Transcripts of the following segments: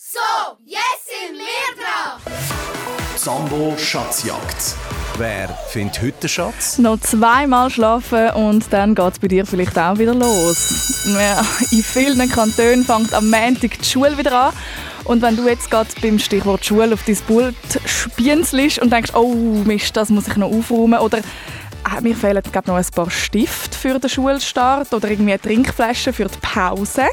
So, jetzt sind wir dran! Sambo Schatzjagd. Wer findet heute den Schatz? Noch zweimal schlafen und dann geht es bei dir vielleicht auch wieder los. Ja, in vielen Kantonen fängt am Montag die Schule wieder an. Und wenn du jetzt gerade beim Stichwort Schule auf dein Pult spienzelst und denkst, oh Mist, das muss ich noch aufräumen oder äh, mir fehlen glaub, noch ein paar Stifte für den Schulstart oder irgendwie eine Trinkflasche für die Pause.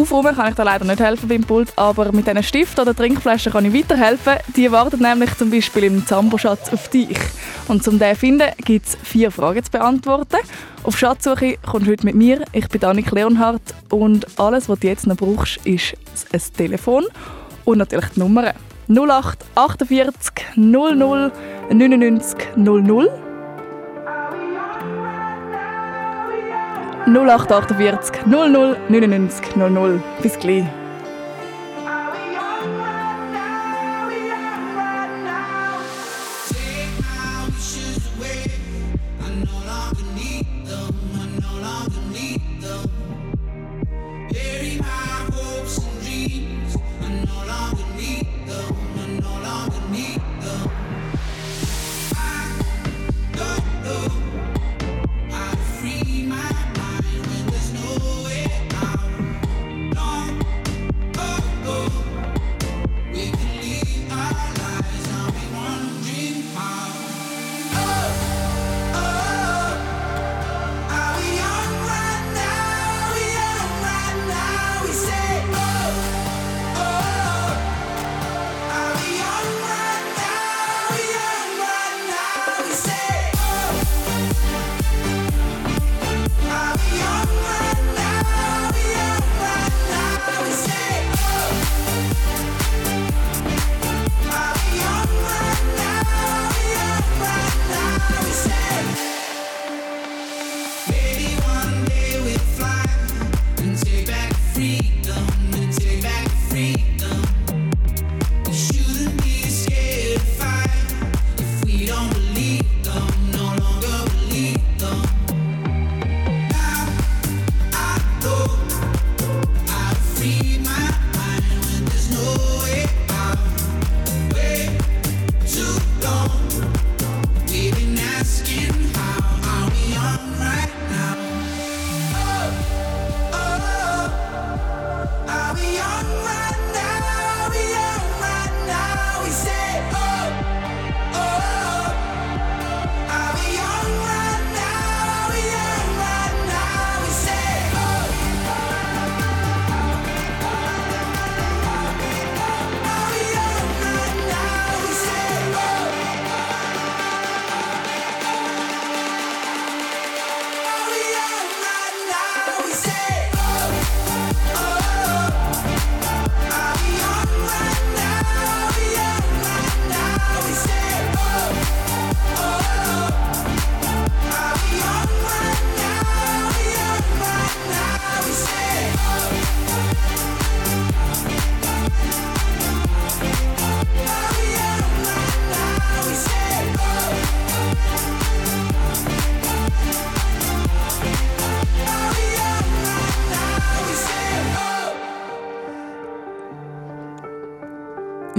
Aufräumen kann ich da leider nicht helfen beim Pult, aber mit diesen Stift oder Trinkflaschen kann ich weiterhelfen. Die warten nämlich zum Beispiel im Zambo-Schatz auf dich. Und um den zu finden, gibt es vier Fragen zu beantworten. Auf Schatzsuche kommst du heute mit mir. Ich bin Annik Leonhardt und alles, was du jetzt noch brauchst, ist ein Telefon und natürlich die Nummern. 08 48 00 99 00 0848 00 99 00. Bis gleich.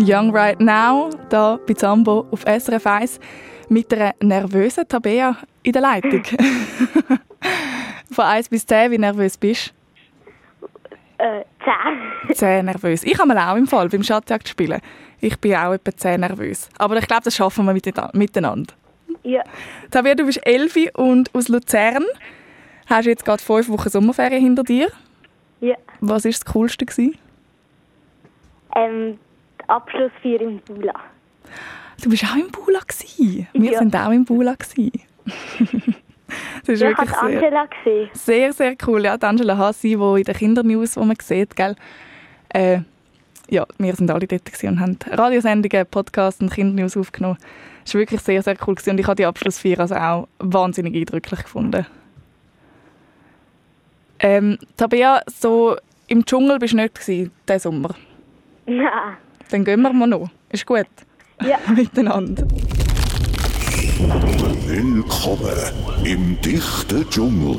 Young Right Now, hier bei Zambo auf SRF 1 mit einer nervösen Tabea in der Leitung. Von 1 bis 10, wie nervös bist du? Äh, 10. 10 nervös. Ich habe mal auch im Fall beim Schatzjagd spielen. Ich bin auch etwa 10 nervös. Aber ich glaube, das schaffen wir miteinander. Ja. Tabea, du bist 11 und aus Luzern. Hast du jetzt gerade fünf Wochen Sommerferien hinter dir? Ja. Was war das Coolste? Ähm, Abschlussfeier im Bula. Du bist auch im Bula gewesen. Wir ja. sind auch im Bula gewesen. das ist ja, wirklich sehr, Angela gesehen. Sehr, sehr cool. Ja, die Angela Hassi, die in den Kindernews, wo man sieht, gell? Äh, ja, wir sind alle dort und haben Radiosendungen, Podcasts und Kindernews aufgenommen. Das war wirklich sehr, sehr cool und ich habe die Abschlussfeier also auch wahnsinnig eindrücklich gefunden. Ähm, Tabea, so im Dschungel bist du nicht gewesen, diesen Sommer? Nein. Dann gehen wir mal noch. Ist gut? Ja. Miteinander. Willkommen im dichten Dschungel.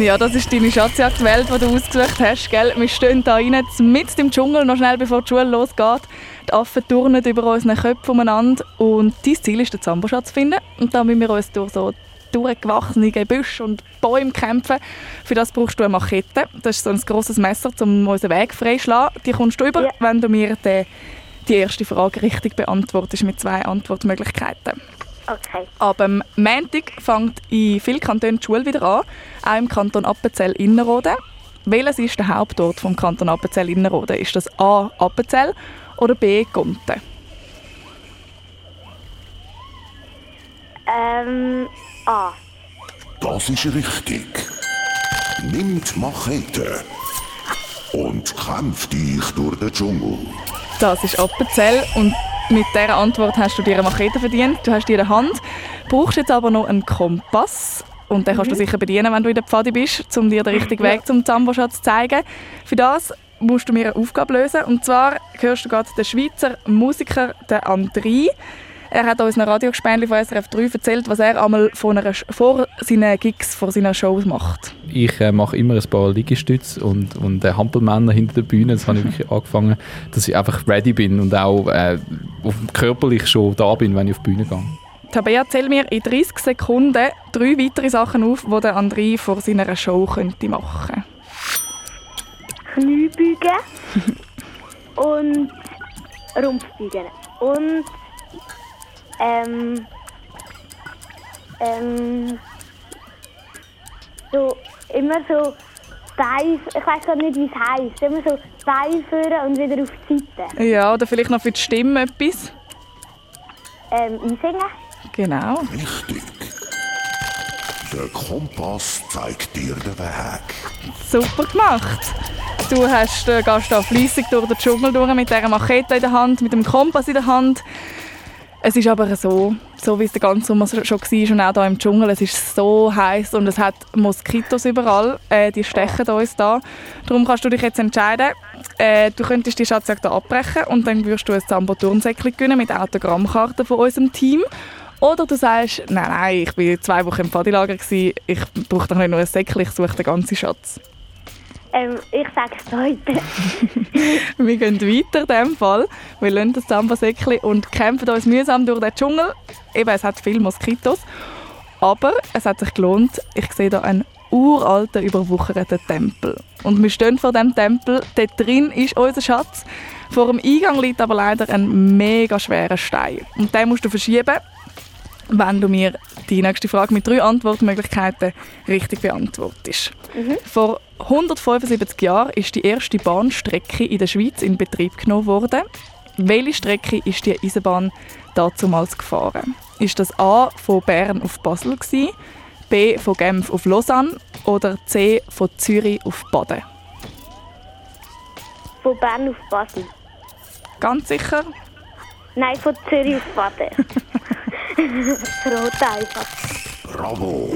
ja, das ist deine Schatzjagdwelt, die du ausgesucht hast, gell? Wir stehen hier rein, mit dem Dschungel, noch schnell bevor die Schule losgeht. Die Affen turnen über unseren Köpfen umeinander und dein Ziel ist, den Zamboschatz zu finden. Und da müssen wir uns durch so durchgewachsene Gebüsche und Bäume kämpfen. Für das brauchst du eine Machete. Das ist so ein grosses Messer, um unseren Weg freizuschlagen. Die kommst du über, ja. wenn du mir den die erste Frage richtig beantwortest mit zwei Antwortmöglichkeiten. Okay. Ab Montag fängt in vielen Kantonen die Schule wieder an, auch im Kanton Appenzell-Innerrhoden. Welches ist der Hauptort vom Kanton Appenzell-Innerrhoden? Ist das A. Appenzell oder B. Gonten? Ähm, A. Das ist richtig. Nimmt Machete und kämpft dich durch den Dschungel. Das ist Appenzell und mit dieser Antwort hast du dir eine Machete verdient. Du hast die in der Hand, brauchst jetzt aber noch einen Kompass und den kannst du mhm. sicher bedienen, wenn du in der Pfade bist, um dir den richtigen Weg zum Zamboschatz zu zeigen. Für das musst du mir eine Aufgabe lösen und zwar hörst du gerade den Schweizer Musiker, den André. Er hat uns in einem Radiogespänli von SRF 3 erzählt, was er einmal vor, einer, vor seinen Gigs, vor seinen Shows macht. Ich äh, mache immer ein paar Liegestütze und, und äh, Hampelmänner hinter der Bühne. Das habe ich wirklich angefangen, dass ich einfach ready bin und auch äh, körperlich schon da bin, wenn ich auf die Bühne gehe. Tabea, erzähl mir in 30 Sekunden drei weitere Sachen auf, die der André vor seiner Show könnte machen könnte. Kniebeugen und Rumpfbeugen und ähm, ähm, so, immer so Bein, ich weiß gar nicht, wie es heisst, immer so Bein führen und wieder auf die Seite. Ja, oder vielleicht noch für die Stimme etwas? Ähm, einsingen. Genau. Richtig. Der Kompass zeigt dir den Weg. Super gemacht. Du hast, äh, gehst da fleissig durch den Dschungel durch mit dieser Machete in der Hand, mit dem Kompass in der Hand. Es ist aber so, so wie es den ganzen Sommer schon war und auch hier im Dschungel, es ist so heiß und es hat Moskitos überall, äh, die stechen uns da. Darum kannst du dich jetzt entscheiden, äh, du könntest die Schatzjagd abbrechen und dann würdest du ein Zambo-Turnsäckchen gewinnen mit Autogrammkarten von unserem Team. Oder du sagst, nein, nein, ich war zwei Wochen im Pfadilager, ich brauche doch nicht nur ein Säckchen, ich suche den ganzen Schatz. Ähm, ich sage es heute. wir gehen weiter in diesem Fall. Wir lassen das Samba-Säckchen und kämpfen uns mühsam durch den Dschungel. Eben, es hat viele Moskitos. Aber es hat sich gelohnt. Ich sehe hier einen uralten, überwucherten Tempel. Und wir stehen vor dem Tempel. Dort drin ist unser Schatz. Vor dem Eingang liegt aber leider ein mega schwerer Stein. Und den musst du verschieben wenn du mir die nächste Frage mit drei Antwortmöglichkeiten richtig beantwortest. Mhm. Vor 175 Jahren ist die erste Bahnstrecke in der Schweiz in Betrieb genommen worden. Welche Strecke ist die Eisenbahn damals gefahren? Ist das A von Bern auf Basel gewesen, B von Genf auf Lausanne oder C von Zürich auf Baden? Von Bern auf Basel. Ganz sicher? Nein, von Zürich auf Baden. Rot einfach. Bravo!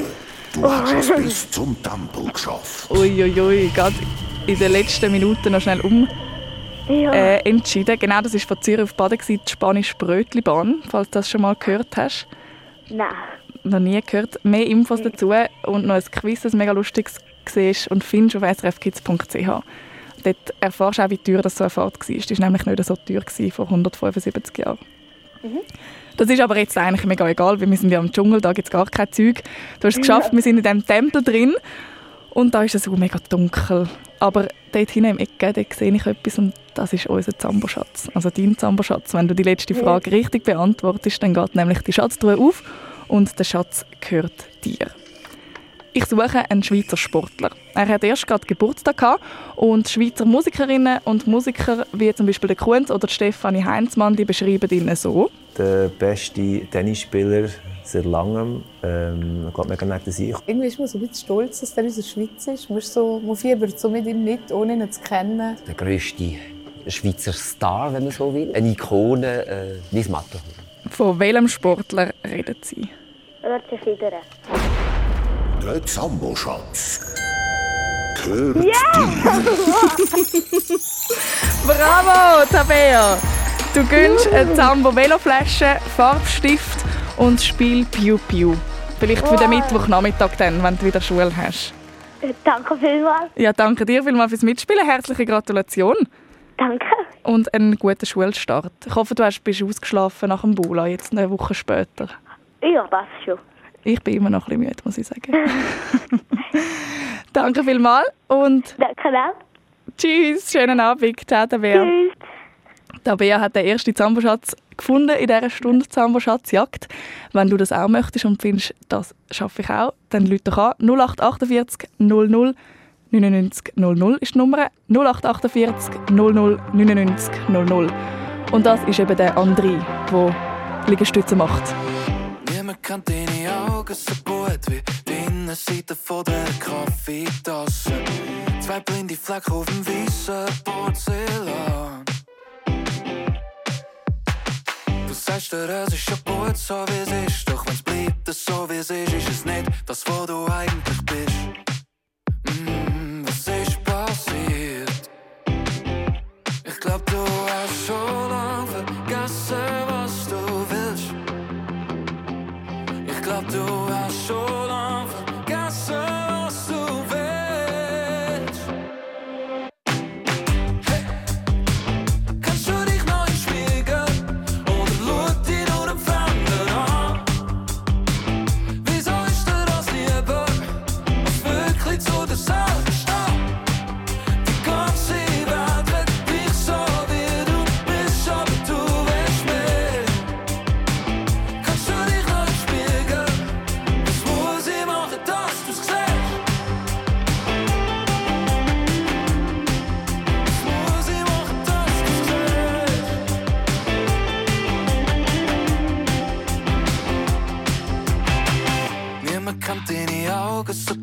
Du oh. hast es bis zum Tempel geschafft. Uiuiui, ui, ui. gerade in den letzten Minuten noch schnell um. Ja. Äh, entschieden. Genau, das war von Zürich auf Baden, die spanische Brötlibahn, falls du das schon mal gehört hast. Nein. Noch nie gehört. Mehr Infos dazu und noch ein Quiz, das mega lustig siehst und findest auf srfkids.ch. Dort erfährst du auch, wie teuer das so eine Fahrt war. Die war nämlich nicht so teuer vor 175 Jahren. Mhm. Das ist aber jetzt eigentlich mega egal, weil wir sind ja im Dschungel, da gibt es gar kein Zeug. Du hast es geschafft, wir sind in diesem Tempel drin und da ist es so mega dunkel. Aber dort hinten im Ecke, dort sehe ich etwas und das ist unser Zamboschatz. Also dein Zamboschatz. Wenn du die letzte Frage richtig beantwortest, dann geht nämlich die Schatztruhe auf und der Schatz gehört dir. Ich suche einen Schweizer Sportler. Er hat erst gerade Geburtstag gehabt und Schweizer Musikerinnen und Musiker wie zum Beispiel der Kunz oder Stefanie Heinzmann, die beschreiben ihn so. Der beste Tennisspieler seit langem. Ähm, ich glaube, man kann sich. Irgendwie ist man so ein bisschen stolz, dass er unser Schweizer ist. Man, ist so, man fiebert so mit ihm mit, ohne ihn zu kennen. Der grösste Schweizer Star, wenn man so will. Eine Ikone, äh, Lies Matterhorn. Von welchem Sportler reden Sie? Roger Federer. Gehört yeah! dir. Bravo, Tabea! Du gönnst eine Zambo Veloflasche, Farbstift und das Spiel Piu Piu. Vielleicht für den Mittwochnachmittag dann, wenn du wieder Schule hast. Äh, Danke vielmals. Ja, danke dir vielmals fürs Mitspielen. Herzliche Gratulation. Danke. Und einen guten Schulstart. Ich hoffe, du hast, bist ausgeschlafen nach dem Bula, jetzt eine Woche später. Ja, passt schon. Ich bin immer noch ein bisschen müde, muss ich sagen. danke vielmals und Danke auch. tschüss, schönen Abend. Ciao, Tabea. Tschüss. Tabea hat den ersten Zamboschatz gefunden in dieser Stunde Zamboschatzjagd. Wenn du das auch möchtest und findest, das schaffe ich auch, dann rufe doch an 0848 00 99 00 ist die Nummer. 0848 00 99 00. Und das ist eben der André, der Liegestütze macht. Niemand kennt deine Augen so gut wie die Innenseite von der Kaffeetasse. Zwei blinde Flecken auf dem weißen Porzellan. Du sagst es ist schon gut so wie es ist, doch wenn's bleibt so wie es ist, ist es nicht das, wo du eigentlich bist. Mm, was ist passiert? Ich glaub, du hast schon Ich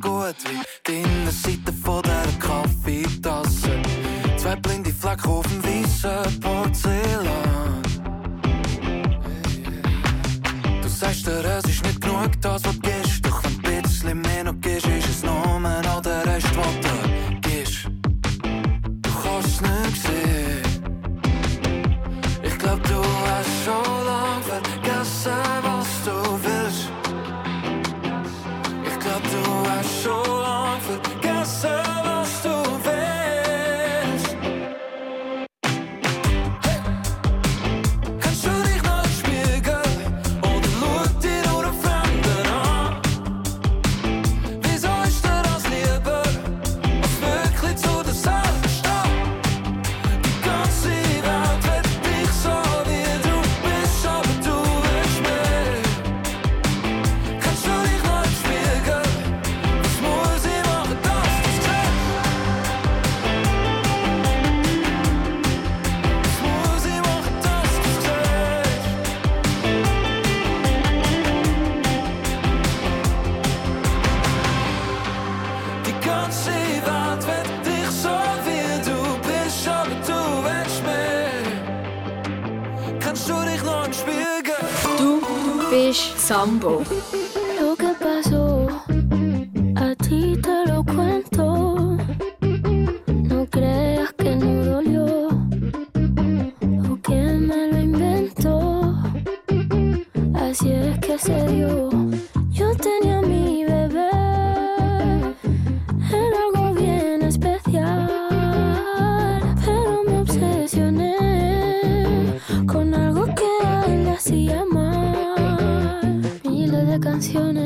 Augen so gut wie die bist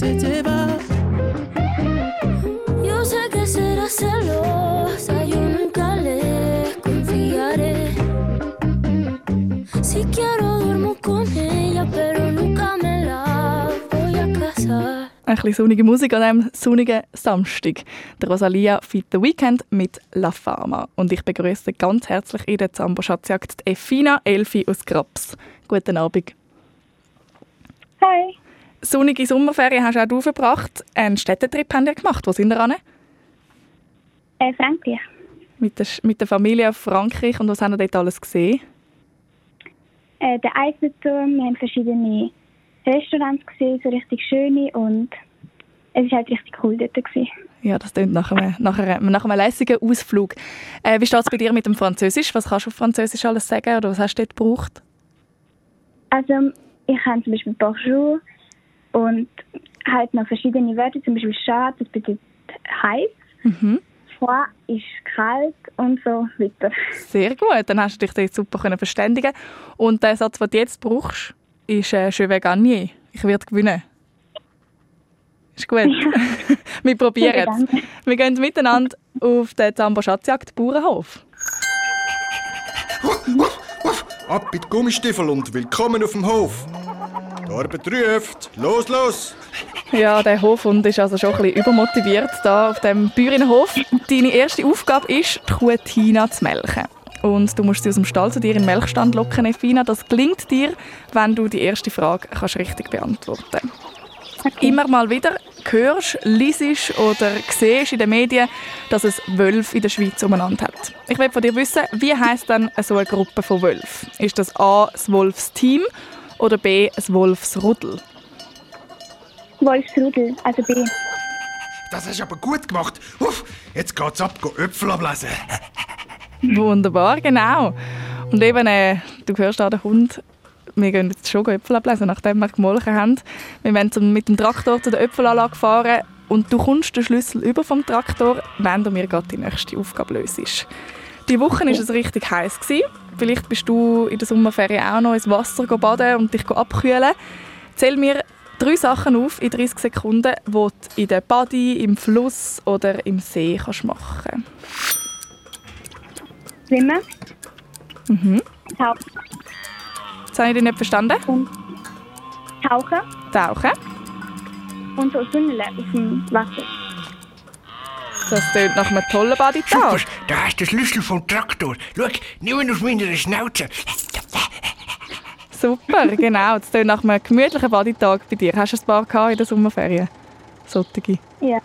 Se te va. Yo sé que será celosa, yo nunca le confiaré. Si quiero duermo con ella, pero nunca me la voy a casar. Ein bisschen sonnige Musik an einem sonnigen Samstag. Der Rosalia Fit the Weekend mit La Fama. Und ich begrüße ganz herzlich in der Zambo Schatzjagd die Effina Elfi aus Graps. Guten Abend. Hi. Sonnige Sommerferien hast auch du verbracht. Einen Städtetrip haben ihr gemacht. Wo sind ihr an? Äh, Frankreich. Mit der, mit der Familie auf Frankreich. Und was haben ihr dort alles gesehen? Äh, der Eiffelturm, wir haben verschiedene Restaurants gesehen, so richtig schöne und es war halt richtig cool dort. Gewesen. Ja, das klingt nach einem, nach einem, nach einem lässigen Ausflug. Äh, wie steht es bei dir mit dem Französisch? Was kannst du auf Französisch alles sagen oder was hast du dort gebraucht? Also ich habe zum Beispiel Bonjour und halt noch verschiedene Wörter, zum Beispiel Chat, das bedeutet heiß, Mhm. Froid ist kalt und so weiter. Sehr gut, dann hast du dich dort super können verständigen Und der Satz, den du jetzt brauchst, ist äh, «Je vais gagner». Ich werde gewinnen. Ist gut. Wir probieren Ja, es. Wir gehen miteinander auf den Zambo Schatzjagd Bauernhof. Ab mit Gummistiefel und willkommen auf dem Hof. Die Arbeit ruft. Los, los! Ja, der Hofhund ist also schon ein bisschen übermotiviert da auf dem Bäuerinnenhof. Deine erste Aufgabe ist, die Kuh Tina zu melken. Und du musst sie aus dem Stall zu dir in den Melkstand locken, Efina. Das gelingt dir, wenn du die erste Frage kannst richtig beantworten Immer mal wieder hörst, liest oder siehst in den Medien, dass es Wölfe in der Schweiz umeinander hat. Ich will von dir wissen, wie heisst denn so eine Gruppe von Wölfen? Ist das A, das Wolfsteam oder B, das Wolfsrudel? Wolfsrudel, also B. Das hast du aber gut gemacht. Uff, jetzt geht's ab, go Äpfel ablesen. Wunderbar, genau. Und eben, äh, du hörst auch den Hund, wir gehen jetzt schon Äpfel ablesen, nachdem wir gemolken haben. Wir wollen mit dem Traktor zu der Äpfelanlage fahren und du kommst den Schlüssel über vom Traktor, wenn du mir gerade die nächste Aufgabe löst. Die Woche war es richtig heiß. Gewesen. Vielleicht bist du in der Sommerferien auch noch ins Wasser baden und dich abkühlen. Zähl mir drei Sachen auf in 30 Sekunden, die du in der Body, im Fluss oder im See kannst machen Schwimmen, Mhm. tauchen, Das habe ich dich nicht verstanden. tauchen Tauchen. und so Tunneln auf dem Wasser. Das klingt nach einem tollen Bodytag. Da hast du den Schlüssel vom Traktor. Schau, nimm ihn aus meiner Schnauze. Super, genau. Das klingt nach einem gemütlichen Bodytag bei dir. Hast du ein paar gehabt in der Sommerferien? Solche. Ja.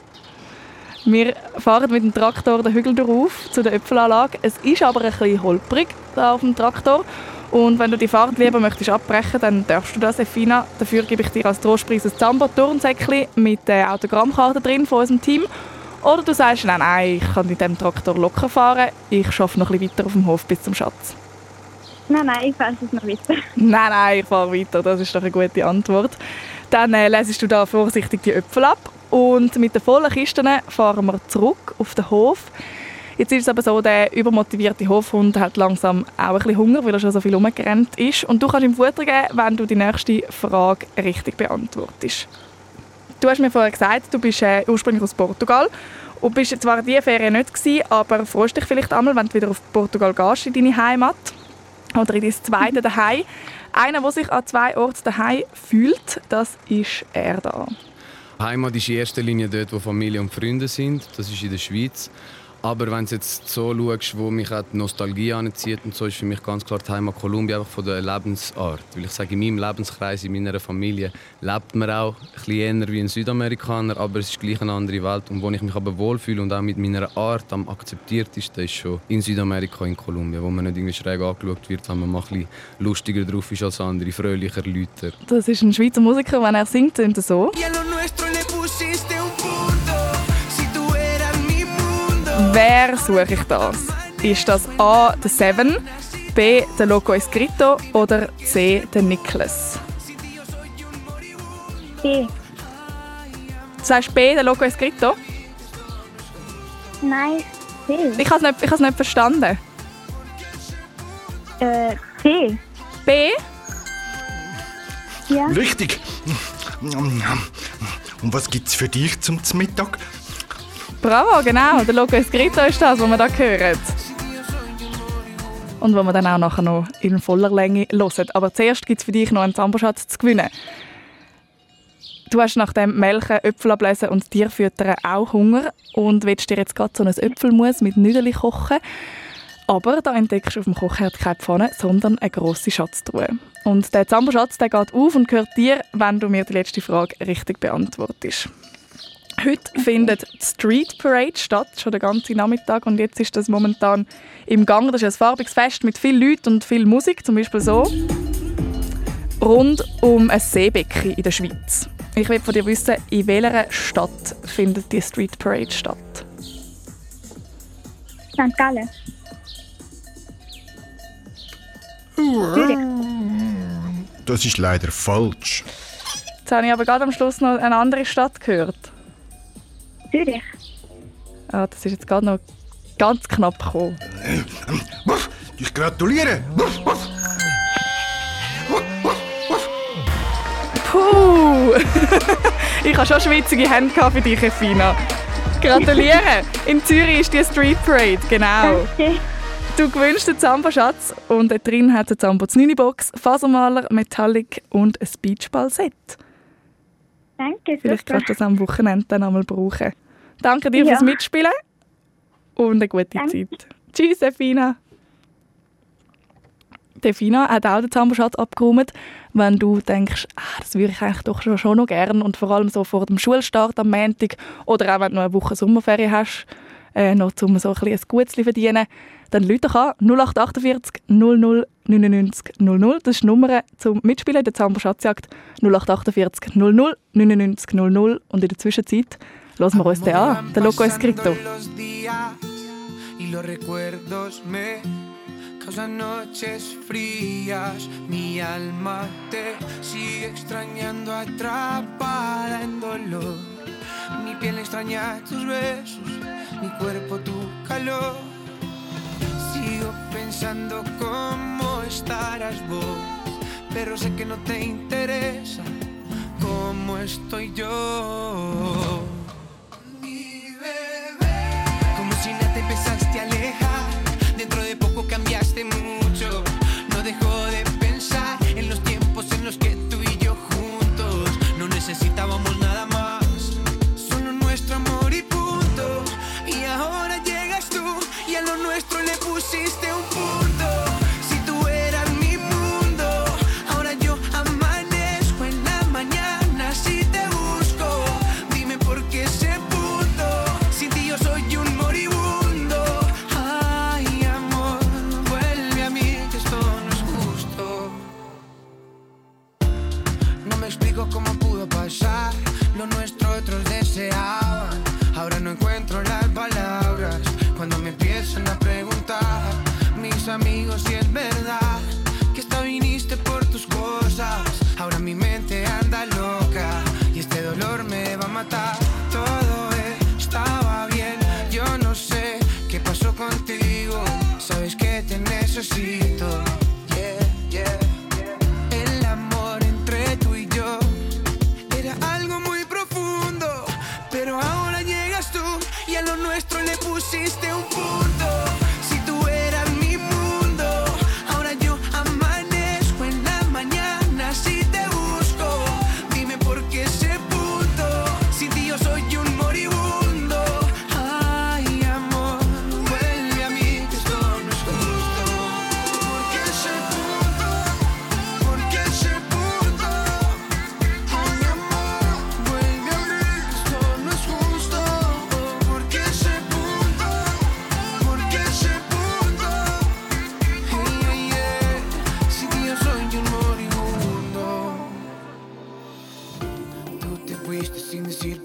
Wir fahren mit dem Traktor den Hügel drauf zu der Äpfelanlage. Es ist aber ein bisschen holprig da auf dem Traktor. Und wenn du die Fahrt lieber möchtest abbrechen, dann darfst du das, Efina. Dafür gebe ich dir als Trostpreis ein Zambo-Turnsäckchen mit der Autogrammkarte drin von unserem Team. Oder du sagst, nein, nein, ich kann mit dem Traktor locker fahren. Ich schaffe noch ein bisschen weiter auf dem Hof bis zum Schatz. Nein, nein, ich fahre es noch weiter. Nein, nein, ich fahre weiter. Das ist doch eine gute Antwort. Dann äh, lesest du da vorsichtig die Äpfel ab und mit den vollen Kisten fahren wir zurück auf den Hof. Jetzt ist es aber so, der übermotivierte Hofhund hat langsam auch ein bisschen Hunger, weil er schon so viel rumgerannt ist. Und du kannst ihm Futter geben, wenn du die nächste Frage richtig beantwortest. Du hast mir vorher gesagt, du bist äh, ursprünglich aus Portugal und bist zwar diese Ferien nicht gewesen, aber freust dich vielleicht einmal, wenn du wieder auf Portugal gehst, in deine Heimat oder in dein zweite daheim. Einer, der sich an zwei Orten daheim fühlt, das ist er da. Heimat ist in erster Linie dort, wo Familie und Freunde sind. Das ist in der Schweiz. Aber wenn du jetzt so schaust, wo mich auch die Nostalgie anzieht, und so ist für mich ganz klar die Heimat Kolumbien einfach von der Lebensart. Weil ich sage, in meinem Lebenskreis, in meiner Familie lebt man auch ein bisschen eher wie ein Südamerikaner, aber es ist gleich eine andere Welt. Und wo ich mich aber wohlfühle und auch mit meiner Art am akzeptiertesten ist schon in Südamerika, in Kolumbien, wo man nicht irgendwie schräg angeschaut wird, wenn man mal ein bisschen lustiger drauf ist als andere, fröhlicher, lauter. Das ist ein Schweizer Musiker, wenn er singt, er so. Y Wer suche ich das? Ist das A. der Seven, B. der Loco Escrito oder C. der Nicholas? B. Du sagst B. der Loco Escrito? Nein, C. Ich habe es nicht, ich has nicht verstanden. Äh, C. B? Ja. Richtig. Und was gibt's für dich zum Mittag? Bravo, genau. Der Loco Escrito ist das, was wir da hören. Und wo wir dann auch nachher noch in voller Länge hören. Aber zuerst gibt es für dich noch einen Zamboschatz zu gewinnen. Du hast nach dem Melken, Äpfel ablesen und Tier füttern auch Hunger und willst dir jetzt gerade so ein Äpfelmus mit Nüdeli kochen. Aber da entdeckst du auf dem Kochherd keine Pfanne, sondern eine grosse Schatztruhe. Und der Zamboschatz der geht auf und gehört dir, wenn du mir die letzte Frage richtig beantwortest. Heute findet die Street Parade statt, schon den ganzen Nachmittag. Und jetzt ist das momentan im Gang. Das ist ein farbiges Fest mit vielen Leuten und viel Musik, zum Beispiel so. Rund um ein Seebecken in der Schweiz. Ich will von dir wissen, in welcher Stadt findet die Street Parade statt? St. Gallen. Das ist leider falsch. Jetzt habe ich aber gerade am Schluss noch eine andere Stadt gehört. Zürich. Ah, das ist jetzt gerade noch ganz knapp gekommen. Ich gratuliere. Puh! ich habe schon schwitzige Hände für dich, Efina. Gratuliere! In Zürich ist die Street Parade, genau. Du gewünscht den Zambo-Schatz und da drin hat eine Zambo Box, Fasermaler, Metallic und ein Beachball-Set. Danke, Vielleicht super. kannst du das am Wochenende dann einmal brauchen. Danke dir Ja. fürs Mitspielen und eine gute Danke. Zeit. Tschüss, Efina. Defina hat auch den Zamboschatz abgeräumt. Wenn du denkst, ah, das würde ich eigentlich doch schon, noch gerne und vor allem so vor dem Schulstart am Montag oder auch wenn du noch eine Woche Sommerferien hast, äh, noch um so ein, bisschen ein Gutes zu verdienen, dann Leute doch an 0848 00 99 00. Das ist die Nummer zum Mitspielen in der Zambo-Schatzjagd 0848 00 99 00. Und in der Zwischenzeit uns den an, der Loco Escrito. los días y los recuerdos me causan noches frías. Mi alma te sigue extrañando atrapada en dolor. Mi piel extraña tus besos, mi cuerpo tu calor. Sigo pensando cómo estarás vos, pero sé que no te interesa cómo estoy yo. Cambiaste mucho. No dejo de pensar en los tiempos en los que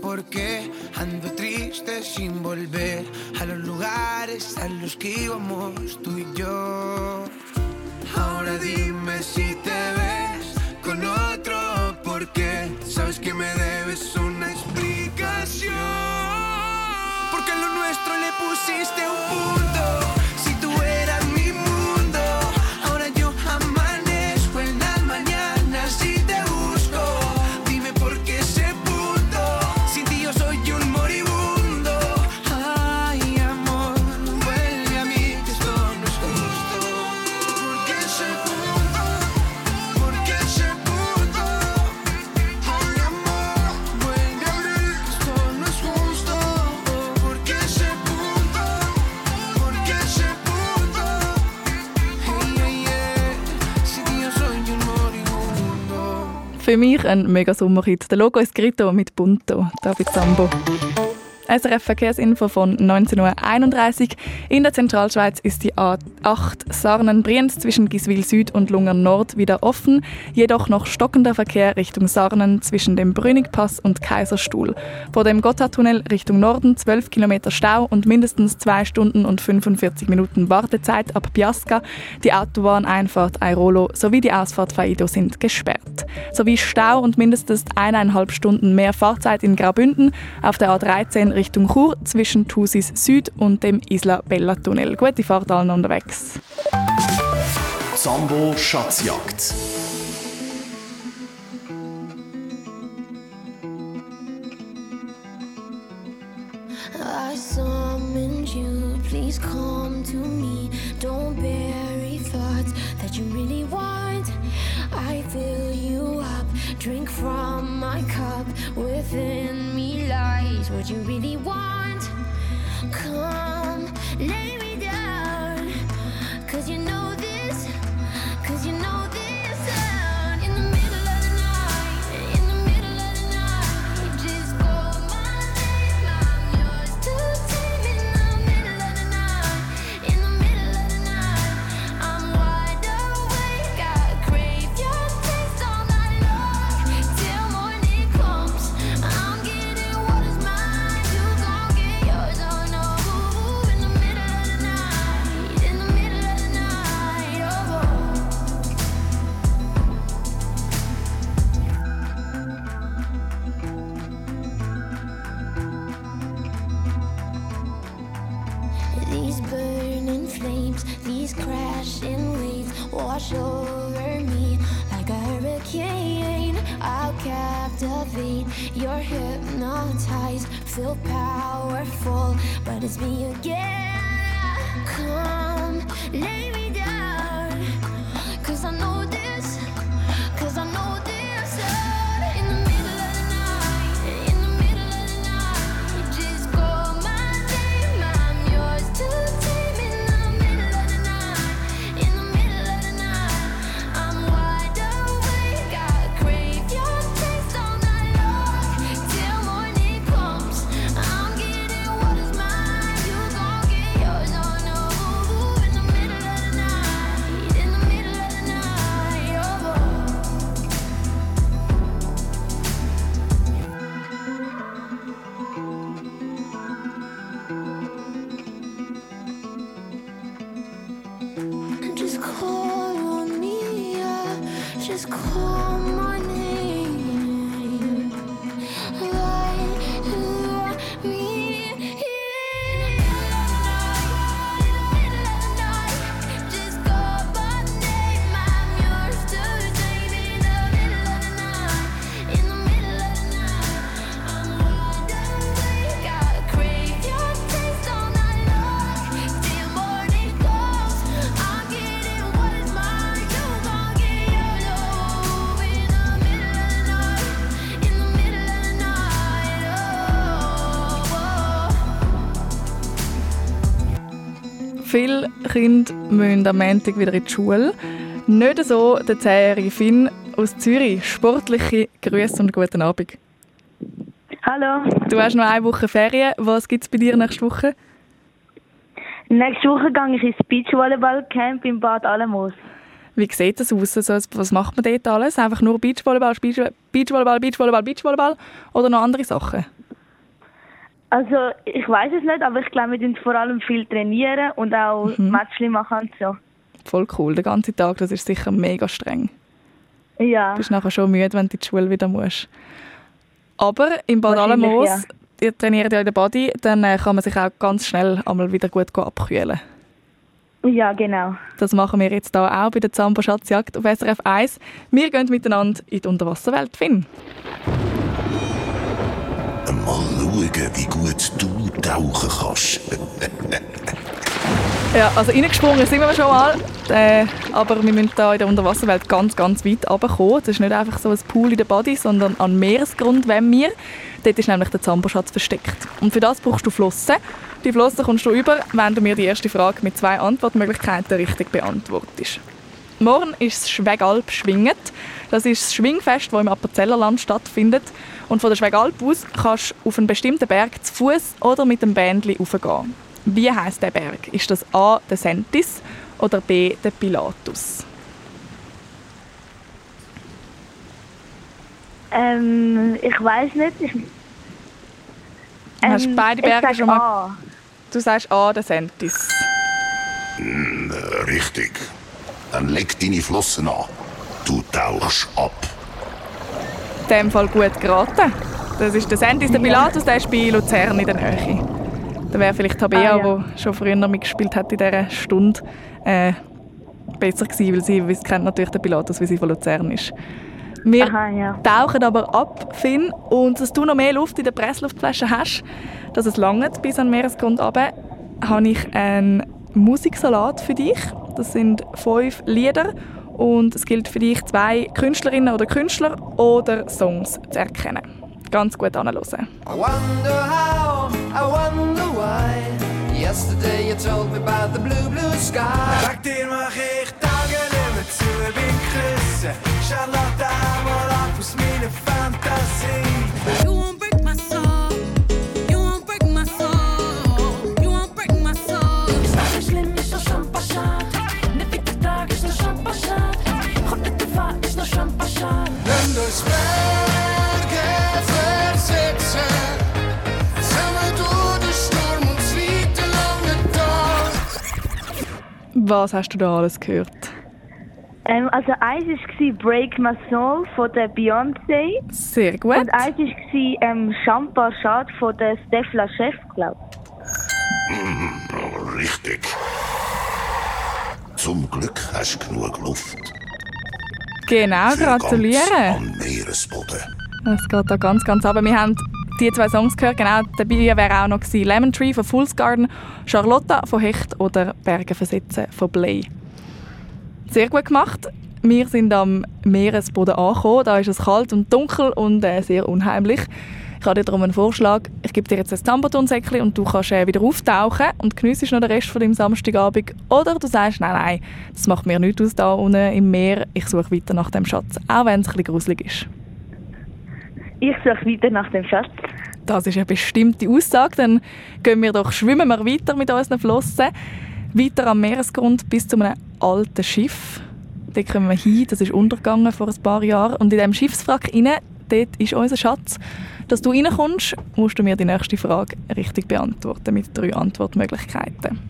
por qué ando triste sin volver a los lugares a los que íbamos tú y yo. Ahora dime si te ves con otro, porque sabes que me debes una explicación. Porque a lo nuestro le pusiste un punto. Für mich ein mega Sommerhit. Der Logo ist Grito mit Punto, David Sambo. SRF Verkehrsinfo von 19.31 Uhr. In der Zentralschweiz ist die A8 Sarnen-Brienz zwischen Giswil Süd und Lungern Nord wieder offen, jedoch noch stockender Verkehr Richtung Sarnen zwischen dem Brünigpass und Kaiserstuhl. Vor dem Gotthardtunnel Richtung Norden 12 Kilometer Stau und mindestens 2 Stunden und 45 Minuten Wartezeit ab Piasca. Die Autobahneinfahrt Airolo sowie die Ausfahrt Faido sind gesperrt. Sowie Stau und mindestens eineinhalb Stunden mehr Fahrzeit in Graubünden auf der A13 Richtung Chur zwischen Thusis Süd und dem Isla Bella Tunnel. Gute Fahrt allen unterwegs. Sambo Schatzjagd. I summoned you, please come to me. Don't bury thoughts that you really want. I fill you up, drink from my cup. Within me lies what you really want. Come, lay Kinder müssen am Montag wieder in die Schule. Nicht so der 10-jährige Finn aus Zürich. Sportliche Grüße und guten Abend. Hallo. Du hast noch eine Woche Ferien. Was gibt es bei dir nächste Woche? Nächste Woche gehe ich ins Beachvolleyball-Camp im Bad Alamos. Wie sieht das aus? Also, was macht man dort alles? Einfach nur Beachvolleyball, Beach- Beachvolleyball, Beachvolleyball, Beachvolleyball oder noch andere Sachen? Also, ich weiß es nicht, aber ich glaube, wir vor allem viel trainieren und auch Mhm. Matchli machen und so. Voll cool, den ganzen Tag, das ist sicher mega streng. Ja. Du bist nachher schon müde, wenn du in die Schule wieder musst. Aber im Bad Alamos, ja. ihr trainiert ja in der Body, dann äh, kann man sich auch ganz schnell einmal wieder gut abkühlen. Ja, genau. Das machen wir jetzt hier auch bei der Zambo Schatzjagd auf SRF 1. Wir gehen miteinander in die Unterwasserwelt, Finn. Mal schauen, wie gut du tauchen kannst. Ja, also reingesprungen sind wir schon mal, äh, aber wir müssen hier in der Unterwasserwelt ganz, ganz weit runterkommen. Das ist nicht einfach so ein Pool in der Body, sondern an Meeresgrund wenn wir. Dort ist nämlich der Zamboschatz versteckt. Und für das brauchst du Flossen. Die Flossen kommst du über, wenn du mir die erste Frage mit zwei Antwortmöglichkeiten richtig beantwortest. Morgen ist das Schwegalp schwingend. Das ist das Schwingfest, das im Appenzellerland stattfindet. Und von der Schwegalp aus kannst du auf einen bestimmten Berg zu Fuß oder mit dem Bändli raufgehen. Wie heißt der Berg? Ist das A. der Sentis oder B. der Pilatus? Ähm, ich weiß nicht. Ich, Du hast Ähm, beide ich Berge sag schon mal. A. Du sagst A. der Sentis. Hm, richtig. Dann leg deine Flossen an. Du tauchst ab. In dem Fall gut geraten. Das ist der Sentis, der Pilatus, der ist bei Luzern in der Nähe. Da wäre vielleicht Tabea, Ah, ja. die schon früher mitgespielt hat in dieser Stunde, äh, besser gewesen, weil sie, weil sie kennt natürlich den Pilatus, wie sie von Luzern ist. Wir Aha, ja. tauchen aber ab, Finn, und dass du noch mehr Luft in der Pressluftflasche hast, dass es langt bis an den Meeresgrund runter, habe ich einen Musiksalat für dich. Das sind fünf Lieder und es gilt für dich, zwei Künstlerinnen oder Künstler oder Songs zu erkennen. Ganz gut anhören. I wonder how, I wonder why. Yesterday you told me about the blue, blue sky. Sag dir, mach ich Tage immer zu, bin küssen. Charlotte einmal ab aus meiner Fantasie. Was hast du da alles gehört? Ähm, also eins war Break My Soul von der Beyoncé. Sehr gut. Und eins war ähm, Champa Schad von der Stefla Chef, glaube Hm, oh, richtig. Zum Glück hast du genug Luft. Genau, Für ganz gratuliere. Am Meeresboden. Es geht da ganz, ganz ab. Wir haben die zwei Songs gehört. Genau, dabei wäre auch noch gewesen Lemon Tree von Fool's Garden, Charlotta von Hecht oder Berge versetzen von Blay. Sehr gut gemacht. Wir sind am Meeresboden angekommen. Da ist es kalt und dunkel und äh, sehr unheimlich. Ich habe dir darum einen Vorschlag. Ich gebe dir jetzt ein Tambotonsäckchen und du kannst äh, wieder auftauchen und geniessest noch den Rest von deinem Samstagabend. Oder du sagst, nein, nein, das macht mir nichts aus da unten im Meer. Ich suche weiter nach dem Schatz, auch wenn es ein bisschen gruselig ist. Ich suche weiter nach dem Schatz. Das ist eine bestimmte Aussage. Dann gehen wir doch, schwimmen wir weiter mit unseren Flossen. Weiter am Meeresgrund bis zu einem alten Schiff. Dort kommen wir hin, das ist untergegangen vor ein paar Jahren. Und in diesem Schiffswrack rein, dort ist unser Schatz. Dass du reinkommst, musst du mir die nächste Frage richtig beantworten mit drei Antwortmöglichkeiten.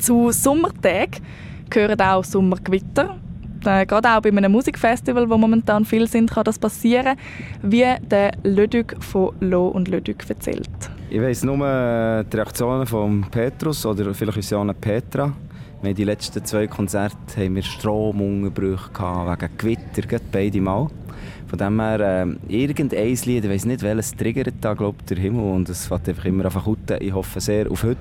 Zu Sommertagen gehören auch Sommergewitter. Äh, Gerade auch bei einem Musikfestival, wo momentan viel sind, kann das passieren, wie der Lödük von Lo und Lödük erzählt. Ich weiss nur äh, die Reaktionen von Petrus oder vielleicht ist es auch Petra. Wir die letzten zwei Konzerte haben wir Stromunterbrüche wegen Gewitter, gerade beide Mal. Von dem her, äh, irgendein Lied, ich weiss nicht welches, triggert da, glaube der Himmel und es fängt einfach immer einfach. Ich hoffe sehr auf heute,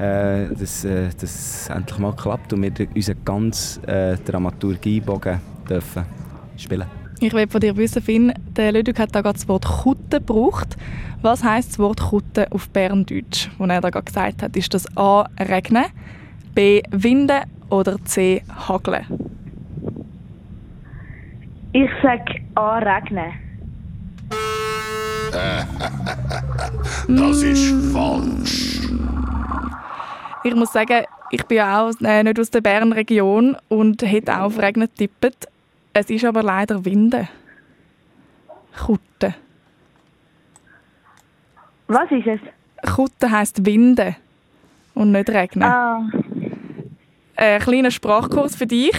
äh, dass äh, das endlich mal klappt und wir unseren ganzen äh, Dramaturgiebogen dürfen spielen. Ich will von dir wissen, Finn, der Lödük hat da gerade das Wort Kutte gebraucht. Was heißt das Wort Kutte auf Berndeutsch, wo er da gerade gesagt hat? Ist das A. Regnen, B. Winden oder C. Hageln? Ich sag A. Regnen. das ist falsch. Ich muss sagen, ich bin ja auch äh, nicht aus der Bernregion und hätte auch auf Regen getippt. Es ist aber leider Winden. Kutte. Was ist es? Kutten heisst Winden und nicht regnen. Ah, Ein kleiner Sprachkurs für dich.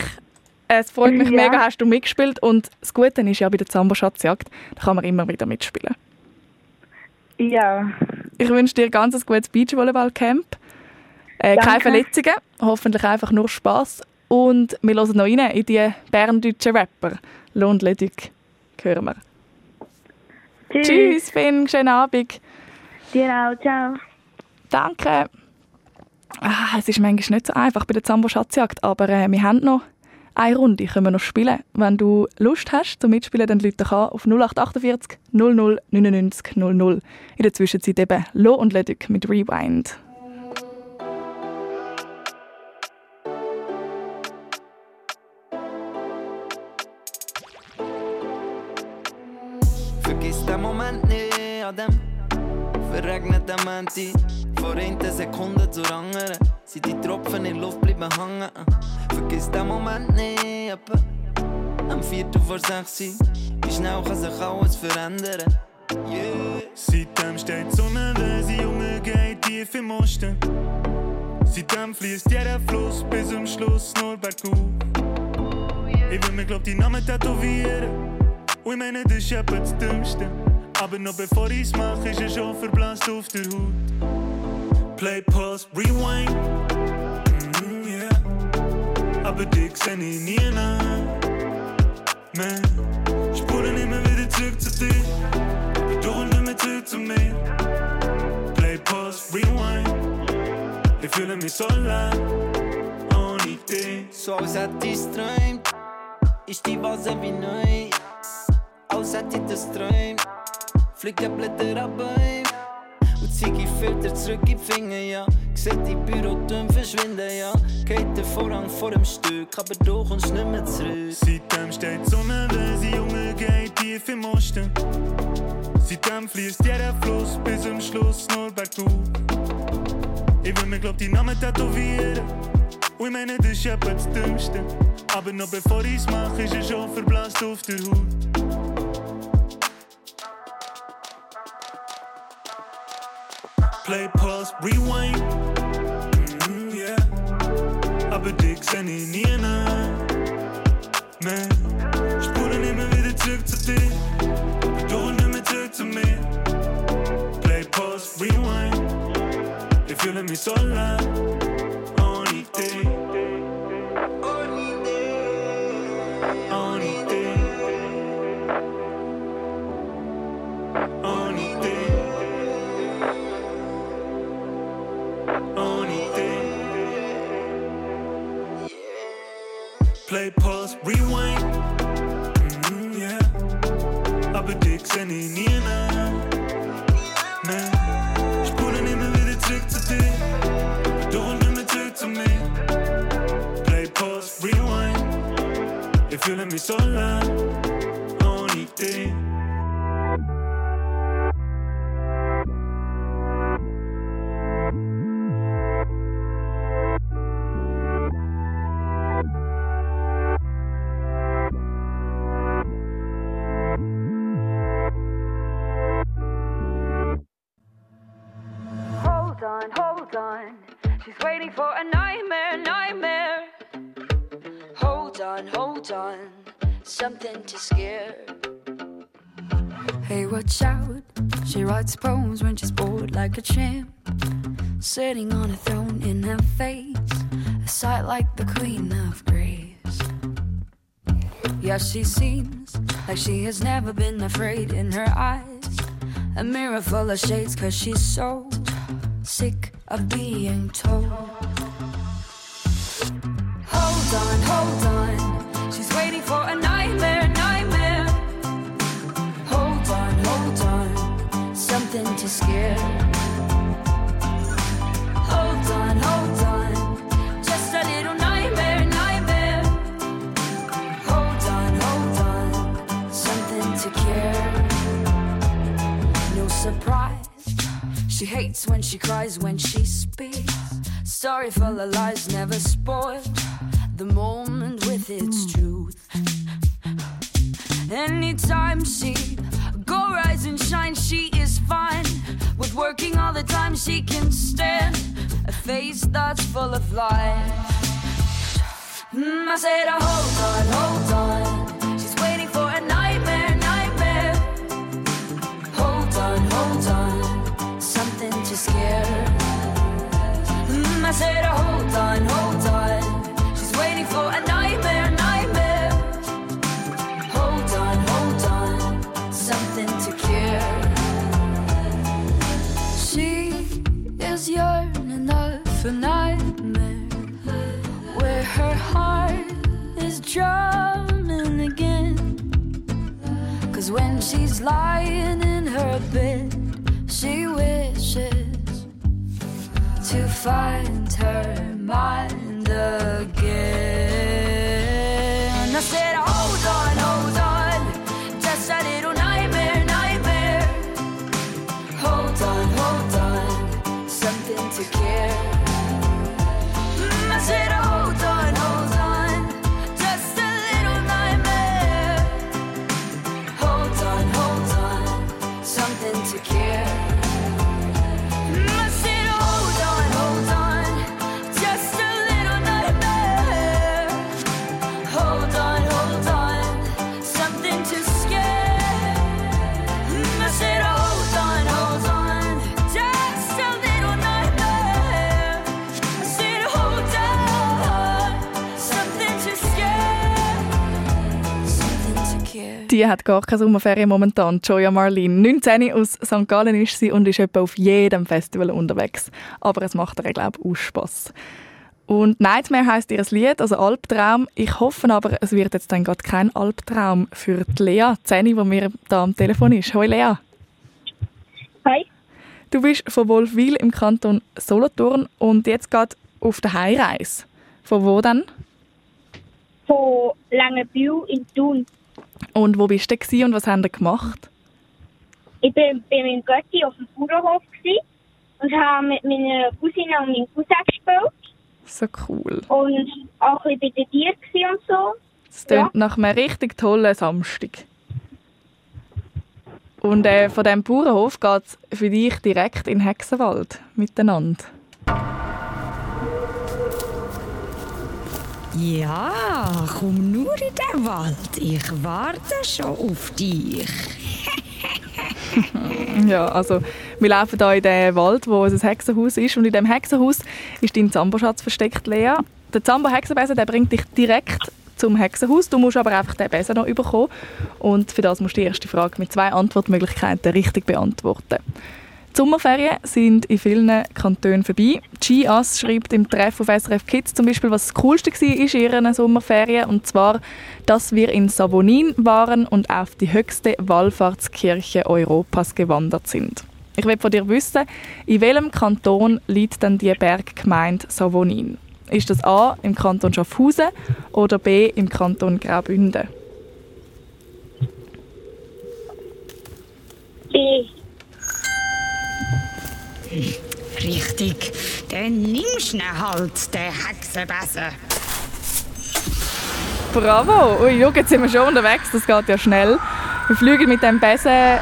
Es freut mich Ja. mega, hast du mitgespielt. Und das Gute ist ja bei der Zambo-Schatzjagd, da kann man immer wieder mitspielen. ja. Ich wünsche dir ganz ein gutes Beachvolleyball-Camp. Äh, keine. Verletzungen, hoffentlich einfach nur Spass. Und wir hören noch rein in die berndeutschen Rapper. Lohn Ledig hören wir. Tschüss. Tschüss, Finn, schönen Abend. Dir auch, ciao. Danke. Ah, es ist manchmal nicht so einfach bei der Zambo-Schatzjagd, aber äh, wir haben noch eine Runde, können wir noch spielen. Wenn du Lust hast zum Mitspielen, dann Leute an auf 0848 00 99 00. In der Zwischenzeit eben Lo und Ledig mit Rewind. An dem verregneten Menti. Von einer Sekunde zur anderen sind die Tropfen in der Luft bleiben hängen. Vergiss den Moment nicht, am Viertel vor sechs. Wie schnell kann sich alles verändern? Yeah. Seitdem steht die Sonne, wenn sie Junge geht tief im Osten. Seitdem fließt jeder Fluss bis zum Schluss nur bergauf. Ich will mir glaub die Namen tätowieren. Und ich meine, das ist etwa das Dümmste. Aber noch bevor ich's mach, ist er schon verblasst auf der Haut. Play, pause, rewind. Mm, yeah. Aber dich seh ich nie nach. Man, spuren immer wieder zurück zu dir. Aber du nicht mehr zurück zu mir. Play, pause, rewind. Ich fühle mich so leer. Ohne dich. So als hätte ich's träumt, ist die Vase wie neu. Als hätte ich das träumt, fliegen Blätter ab. Und Ziggy Filter zurück in die Finger, ja. Sieht die Bürotöne verschwinden, ja. Geht der Vorhang vor dem Stück, aber du kommst nicht mehr zurück. Seitdem steht die Sonne, wenn sie Junge geht tief im Osten. Seitdem fließt jeder Fluss bis zum Schluss nur bergauf. Ich will mir glaub die Namen tätowieren. Und ich meine, das ist etwa das Dümmste. Aber noch bevor ich's mach, ist er schon verblasst auf der Haut. Play, pause, rewind. Mm, yeah. Aber seh ich nie nach. Man, spuren immer wieder zurück zu dir. Du nicht mehr zurück zu mir. Play, pause, rewind. Ich fühle mich so leer. Dich seh ich nie nach. Man, spuren immer wieder zurück zu dir. Du kommst nicht mehr zurück zu mir. Play, pause, rewind. Ich fühle mich so leer. Something to scare. Hey, watch out. She writes poems when she's bored like a champ. Sitting on a throne in her face. A sight like the queen of grace. Yeah, she seems like she has never been afraid in her eyes. A mirror full of shades, cause she's so sick of being told. Hold on, hold on. Something to scare. Hold on, hold on. Just a little nightmare, nightmare. Hold on, hold on, something to care. No surprise, she hates when she cries, when she speaks. Story full of lies, never spoiled. The moment with its truth. Anytime she rise and shine, she is fine with working all the time she can stand. A face that's full of life. Mm, I said, oh, hold on, hold on. She's waiting for a nightmare, nightmare. Hold on, hold on. A nightmare where her heart is drumming again. Cause when she's lying in her bed, she wishes to find her mind again. Die hat gar keine Sommerferien momentan, Joya Marlene. 19 aus St. Gallen ist sie und ist etwa auf jedem Festival unterwegs. Aber es macht ihr, glaube ich, auch Spass. Und Nightmare heisst ihr Lied, also Albtraum. Ich hoffe aber, es wird jetzt dann gerade kein Albtraum für die Lea, die Zeni, die mir da am Telefon ist. Hoi Lea. Hi. Du bist von Wolfwil im Kanton Solothurn und jetzt gerade auf der Heimreise. Von wo denn? Von Langenbühl in Thun. Und wo bist du denn und was haben ihr gemacht? Ich bin, bin in Götti auf dem Bauernhof und habe mit meiner Cousine und meinem Cousin gespielt. So cool. Und auch ein bisschen bei den Tieren und so. Das klingt nach einem richtig tollen Samstag. Und äh, von diesem Bauernhof geht es für dich direkt in den Hexenwald miteinander. Ja, komm nur in den Wald. Ich warte schon auf dich. Ja, also wir laufen hier in den Wald, wo unser Hexenhaus ist. Und in diesem Hexenhaus ist dein Zamboschatz versteckt, Lea. Der Zambo-Hexenbesen bringt dich direkt zum Hexenhaus. Du musst aber einfach den Besen noch bekommen. Und für das musst du die erste Frage mit zwei Antwortmöglichkeiten richtig beantworten. Die Sommerferien sind in vielen Kantonen vorbei. GIAS schreibt im Treff auf SRF Kids zum Beispiel, was das Coolste war in ihren Sommerferien. Und zwar, dass wir in Savonin waren und auf die höchste Wallfahrtskirche Europas gewandert sind. Ich will von dir wissen, in welchem Kanton liegt denn die Berggemeinde Savonin? Ist das A im Kanton Schaffhausen oder B im Kanton Graubünden? B. Richtig. Dann nimmst du halt, den Hexenbesen. Bravo! Ui, jetzt sind wir schon unterwegs, das geht ja schnell. Wir fliegen mit dem Besen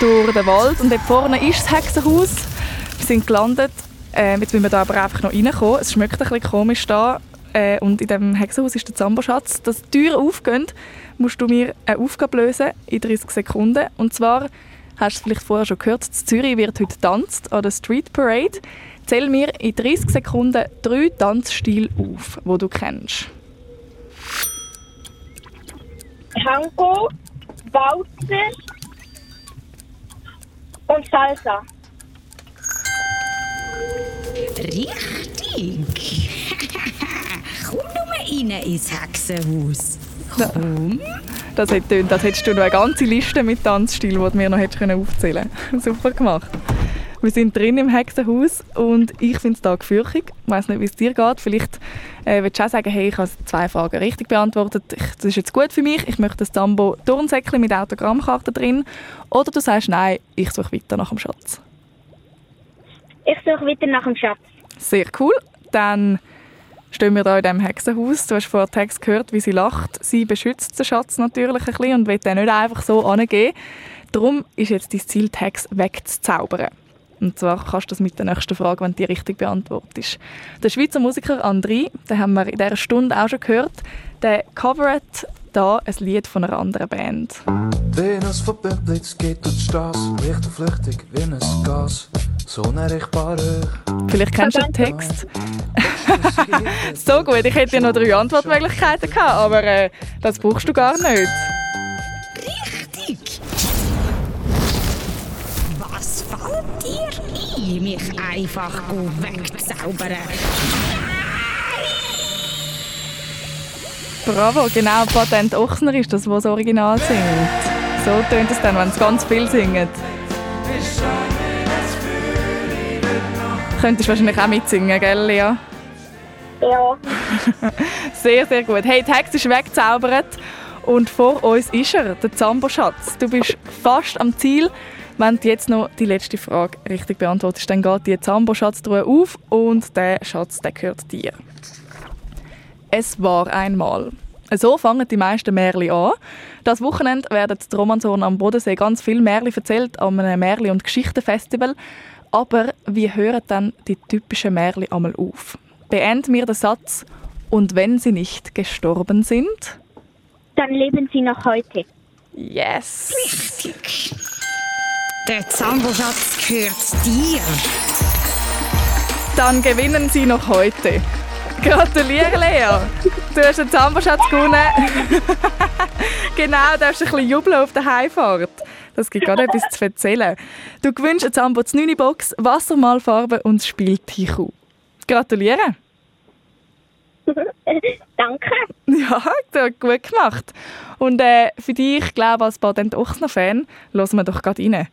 durch den Wald und dort vorne ist das Hexenhaus. Wir sind gelandet. Ähm, jetzt müssen wir da aber einfach noch reinkommen. Es schmeckt ein bisschen komisch da. Äh, und in diesem Hexenhaus ist der Zamboschatz. Dass die Türen aufgehen, musst du mir eine Aufgabe lösen in 30 Sekunden. Und zwar, hast du es vielleicht vorher schon gehört, in Zürich wird heute tanzt an der Street Parade. Zähl mir in 30 Sekunden drei Tanzstile auf, die du kennst. Tango, Walzer und Salsa. Richtig. Komm nur rein ins Hexenhaus. Komm. Das, hat, tönt, das hättest du noch eine ganze Liste mit Tanzstilen, die du mir noch hättest können aufzählen Super gemacht. Wir sind drin im Hexenhaus und ich finde es da gefürchtig. Ich weiss nicht, wie es dir geht. Vielleicht äh, willst du auch sagen, hey, ich habe zwei Fragen richtig beantwortet. Ich, das ist jetzt gut für mich. Ich möchte ein Tambo Turnsäckchen mit Autogrammkarte drin. Oder du sagst, nein, ich suche weiter nach dem Schatz. Ich suche weiter nach dem Schatz. Sehr cool. Dann stehen wir da in diesem Hexenhaus. Du hast vorher Text gehört, wie sie lacht. Sie beschützt den Schatz natürlich ein bisschen und will den nicht einfach so angeben. Darum ist jetzt dein Ziel, die Hex wegzuzaubern. Und zwar kannst du das mit der nächsten Frage, wenn du die richtig beantwortest. Der Schweizer Musiker André, den haben wir in dieser Stunde auch schon gehört, der covert da ein Lied von einer anderen Band. Venus von Bimplitz geht durch die Straße, Licht und flüchtig wie ein Gas, so unerreichbar. Vielleicht kennst du den Text. so gut, ich hätte ja noch drei Antwortmöglichkeiten gehabt, aber äh, das brauchst du gar nicht. Richtig! Was fällt dir ein, mich einfach wegzaubern? Bravo, genau, Patent Ochsner ist das, was das Original singt. So tönt es dann, wenn es ganz viel singen. Könntest du wahrscheinlich auch mitsingen, gell, Lea? Ja. Sehr, sehr gut. Hey, der Text ist weggezaubert und vor uns ist er, der Zambo-Schatz. Du bist fast am Ziel. Wenn du jetzt noch die letzte Frage richtig beantwortest, dann geht die Zambo-Schatztruhe auf und der Schatz der gehört dir. Es war einmal. So fangen die meisten Märchen an. Das Wochenende werden die Romanshorn am Bodensee ganz viele Märchen erzählt an einem Märchen- und Geschichtenfestival. Aber wie hören dann die typischen Märchen einmal auf? Beenden wir den Satz «Und wenn sie nicht gestorben sind?» Dann leben sie noch heute. Yes! Richtig! Der Zamboschatz gehört dir. Dann gewinnen sie noch heute. Gratuliere, Lea! Du hast den Zamboschatz gewonnen. genau, du darfst ein bisschen jubeln auf der Heimfahrt. Das gibt gerade etwas zu erzählen. Du gewünscht eine Zambo 9 Box, Wassermalfarbe und das Spiel Tichu. Gratuliere! Danke. Ja, du hast gut gemacht. Und äh, für dich, ich glaube als Patent Ochsner-Fan, hören wir doch gerade rein.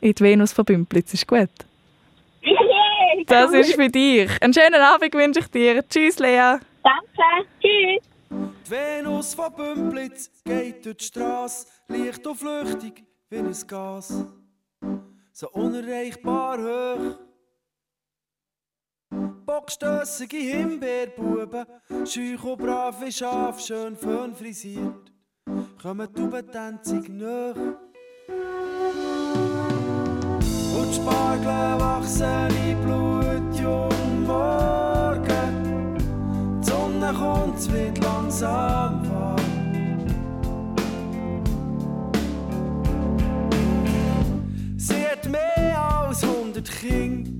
In die Venus von Bümplitz, ist gut. Das ist für dich. Einen schönen Abend wünsche ich dir. Tschüss, Lea. Danke. Tschüss. Die Venus von Bümplitz geht durch die Straße, leicht und flüchtig wie ein Gas. So unerreichbar hoch. Bockstössige Himbeerbuben, scheuch und brave Schaf, schön fön frisiert, kommen die Ubentänzig nach. Spargel wachsen in Blut, jung morgen. Die Sonne kommt, es wird langsam warm. Sie mehr als 100 Kinder.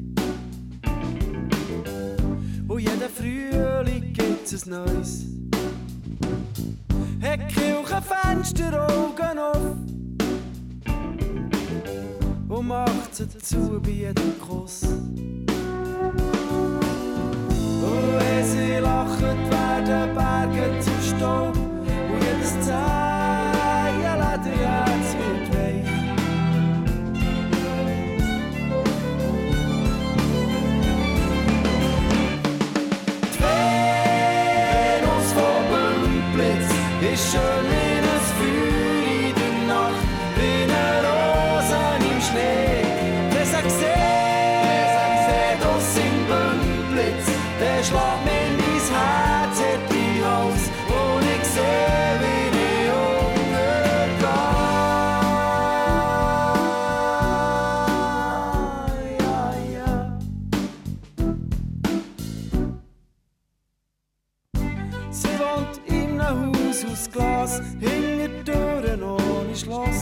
Und jeden Frühling gibt's ein neues. Hat die Kirche Fenster Augen auf und macht sie zu bei jedem Kuss. Und wenn sie lacht, werden Berge zu Staub und jedes Zehen Lederherz wird weich. Die ohne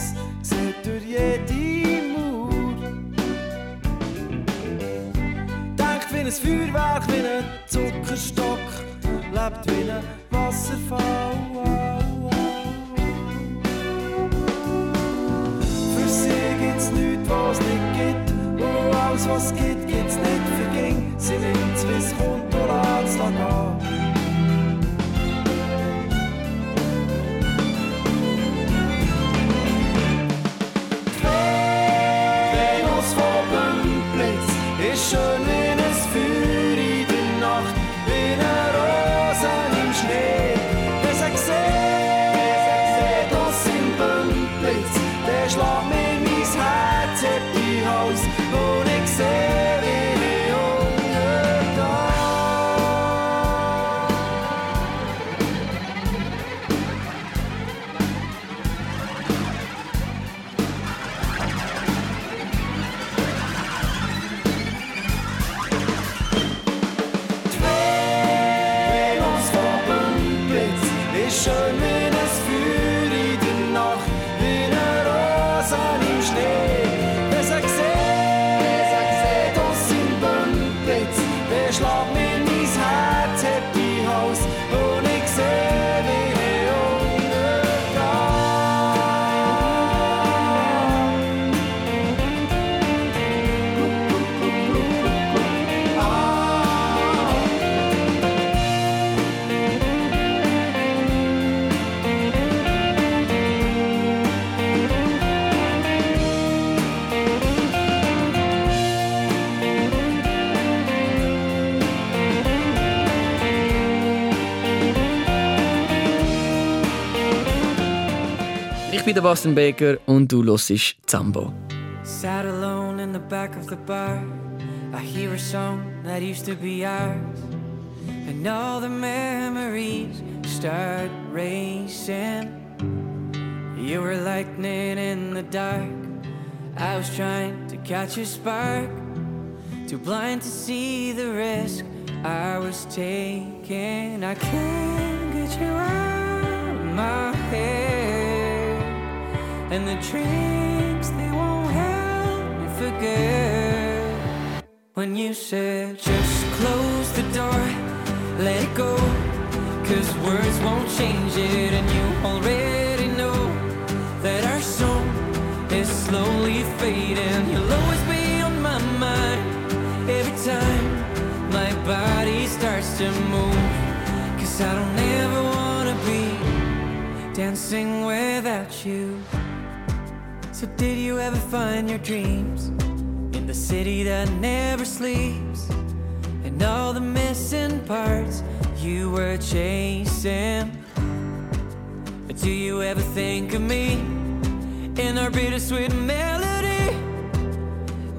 bin der Bastian Baker und du hörst Zambo. Sat alone in the back of the bar. I hear a song that used to be ours. And all the memories start racing. You were lightning in the dark. I was trying to catch a spark. Too blind to see the risk I was taking. I can't get you out of my head. And the drinks, they won't help me forget. When you said, just close the door, let it go. Cause words won't change it, and you already know that our song is slowly fading. You'll always be on my mind every time my body starts to move. Cause I don't ever wanna be dancing without you. So, did you ever find your dreams in the city that never sleeps? And all the missing parts you were chasing? Or do you ever think of me in our bittersweet melody?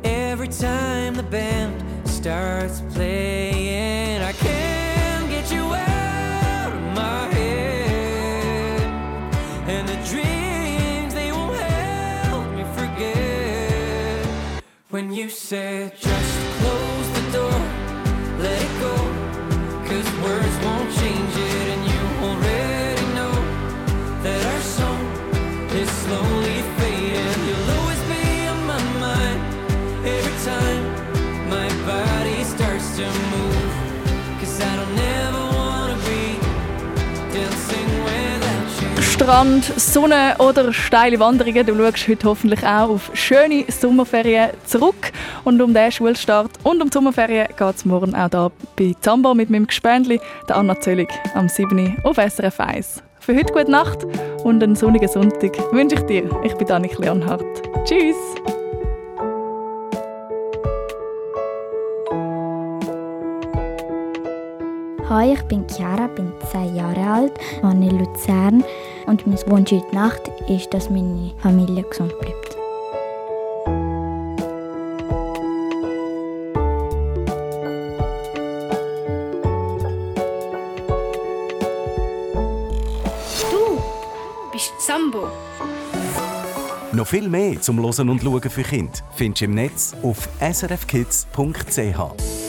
Every time the band starts playing, When you said, just Strand, Sonne oder steile Wanderungen. Du schaust heute hoffentlich auch auf schöne Sommerferien zurück. Und um den Schulstart und um die Sommerferien geht es morgen auch hier bei Zambo mit meinem Gespendli, der Anna Zöllig, am 7. auf SRF 1. Für heute gute Nacht und einen sonnigen Sonntag wünsche ich dir. Ich bin Annik Leonhardt. Tschüss! Hi, ich bin Chiara, bin 10 Jahre alt, wohne in Luzern und mein Wunsch heute Nacht ist, dass meine Familie gesund bleibt. Du bist Zambo. Noch viel mehr zum Hören und Schauen für Kinder findest du im Netz auf srfkids.ch.